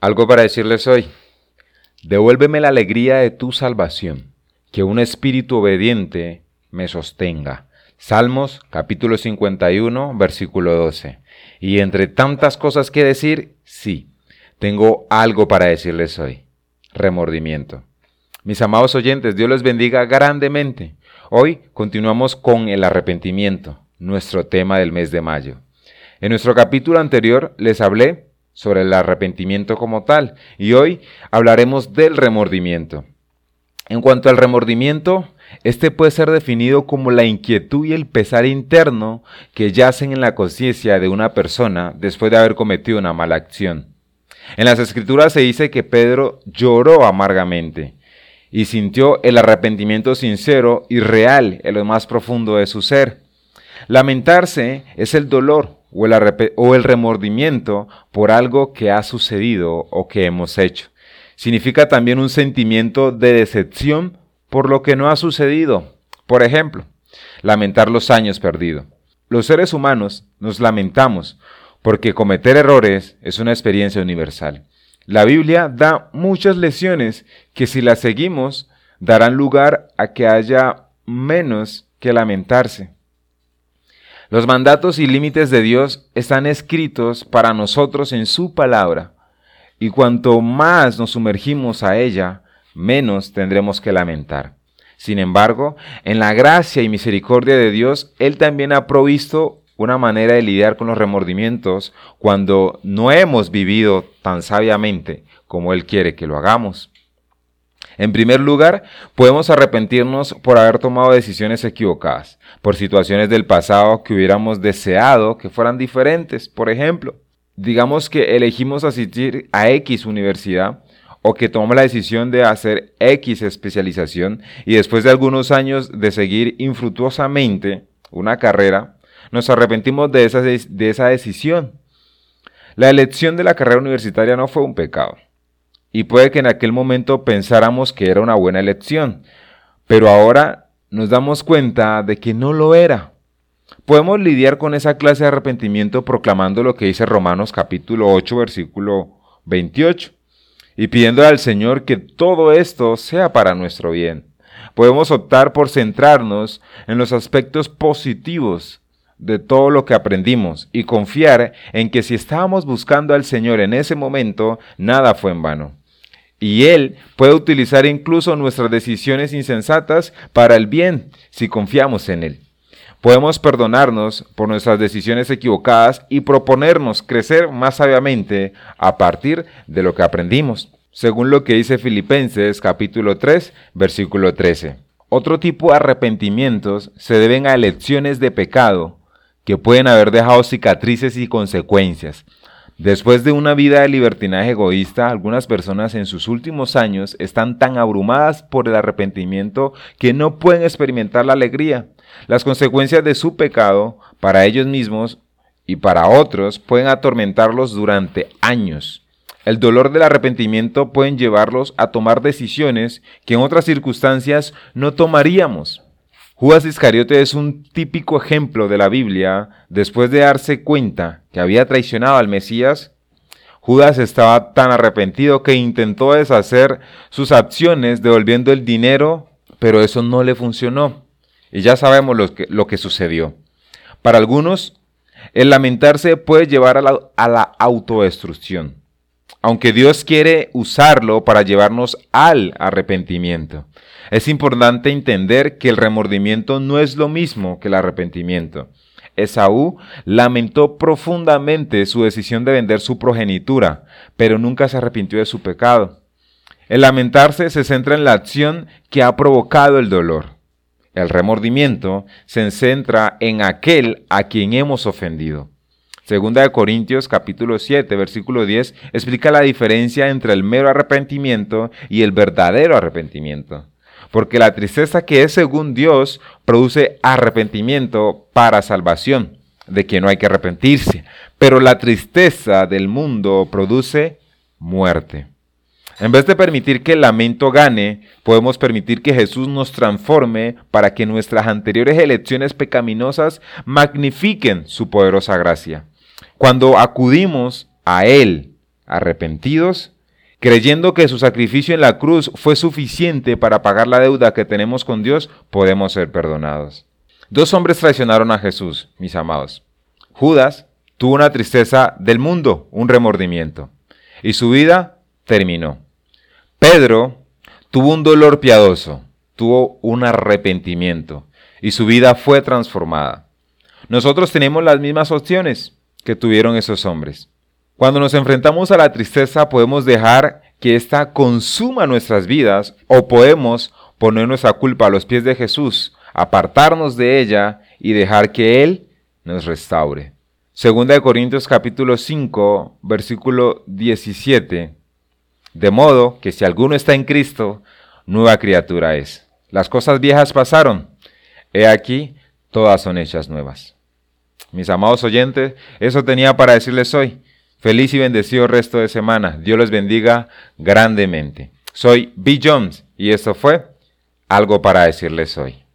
Algo para decirles hoy. Devuélveme la alegría de tu salvación, que un espíritu obediente me sostenga. Salmos capítulo 51, versículo 12. Y entre tantas cosas que decir, sí, tengo algo para decirles hoy. Remordimiento. Mis amados oyentes, Dios les bendiga grandemente. Hoy continuamos con el arrepentimiento, nuestro tema del mes de mayo. En nuestro capítulo anterior les hablé sobre el arrepentimiento como tal y hoy hablaremos del remordimiento. En cuanto al remordimiento, este puede ser definido como la inquietud y el pesar interno que yacen en la conciencia de una persona después de haber cometido una mala acción. En las escrituras se dice que Pedro lloró amargamente y sintió el arrepentimiento sincero y real en lo más profundo de su ser. Lamentarse es el dolor o el, remordimiento por algo que ha sucedido o que hemos hecho. Significa también un sentimiento de decepción por lo que no ha sucedido. Por ejemplo, lamentar los años perdidos. Los seres humanos nos lamentamos porque cometer errores es una experiencia universal. La Biblia da muchas lecciones que si las seguimos darán lugar a que haya menos que lamentarse. Los mandatos y límites de Dios están escritos para nosotros en su palabra, y cuanto más nos sumergimos a ella, menos tendremos que lamentar. Sin embargo, en la gracia y misericordia de Dios, Él también ha provisto una manera de lidiar con los remordimientos cuando no hemos vivido tan sabiamente como Él quiere que lo hagamos. En primer lugar, podemos arrepentirnos por haber tomado decisiones equivocadas, por situaciones del pasado que hubiéramos deseado que fueran diferentes. Por ejemplo, digamos que elegimos asistir a X universidad o que tomamos la decisión de hacer X especialización y después de algunos años de seguir infructuosamente una carrera, nos arrepentimos de esa, de esa decisión. La elección de la carrera universitaria no fue un pecado y puede que en aquel momento pensáramos que era una buena elección, pero ahora nos damos cuenta de que no lo era. Podemos lidiar con esa clase de arrepentimiento proclamando lo que dice Romanos capítulo 8 versículo 28 y pidiendo al Señor que todo esto sea para nuestro bien. Podemos optar por centrarnos en los aspectos positivos de todo lo que aprendimos y confiar en que si estábamos buscando al Señor en ese momento, nada fue en vano. Y Él puede utilizar incluso nuestras decisiones insensatas para el bien si confiamos en Él. Podemos perdonarnos por nuestras decisiones equivocadas y proponernos crecer más sabiamente a partir de lo que aprendimos, según lo que dice Filipenses capítulo 3, versículo 13. Otro tipo de arrepentimientos se deben a elecciones de pecado que pueden haber dejado cicatrices y consecuencias, Después de una vida de libertinaje egoísta, algunas personas en sus últimos años están tan abrumadas por el arrepentimiento que no pueden experimentar la alegría. Las consecuencias de su pecado para ellos mismos y para otros pueden atormentarlos durante años. El dolor del arrepentimiento pueden llevarlos a tomar decisiones que en otras circunstancias no tomaríamos. Judas Iscariote es un típico ejemplo de la Biblia. Después de darse cuenta que había traicionado al Mesías, Judas estaba tan arrepentido que intentó deshacer sus acciones devolviendo el dinero, pero eso no le funcionó. Y ya sabemos lo que, lo que sucedió. Para algunos, el lamentarse puede llevar a la, a la autodestrucción, aunque Dios quiere usarlo para llevarnos al arrepentimiento. Es importante entender que el remordimiento no es lo mismo que el arrepentimiento. Esaú lamentó profundamente su decisión de vender su progenitura, pero nunca se arrepintió de su pecado. El lamentarse se centra en la acción que ha provocado el dolor. El remordimiento se centra en aquel a quien hemos ofendido. Segunda de Corintios capítulo 7 versículo 10 explica la diferencia entre el mero arrepentimiento y el verdadero arrepentimiento porque la tristeza que es según Dios produce arrepentimiento para salvación, de que no hay que arrepentirse, pero la tristeza del mundo produce muerte. En vez de permitir que el lamento gane, podemos permitir que Jesús nos transforme para que nuestras anteriores elecciones pecaminosas magnifiquen su poderosa gracia. Cuando acudimos a Él, arrepentidos, creyendo que su sacrificio en la cruz fue suficiente para pagar la deuda que tenemos con Dios, podemos ser perdonados. Dos hombres traicionaron a Jesús, mis amados. Judas tuvo una tristeza del mundo, un remordimiento, y su vida terminó. Pedro tuvo un dolor piadoso, tuvo un arrepentimiento, y su vida fue transformada. Nosotros tenemos las mismas opciones que tuvieron esos hombres. Cuando nos enfrentamos a la tristeza podemos dejar que ésta consuma nuestras vidas o podemos poner nuestra culpa a los pies de Jesús, apartarnos de ella y dejar que Él nos restaure. Segunda de Corintios capítulo 5, versículo 17. De modo que si alguno está en Cristo, nueva criatura es. Las cosas viejas pasaron. He aquí, todas son hechas nuevas. Mis amados oyentes, eso tenía para decirles hoy. Feliz y bendecido resto de semana. Dios les bendiga grandemente. Soy B. Jones y esto fue algo para decirles hoy.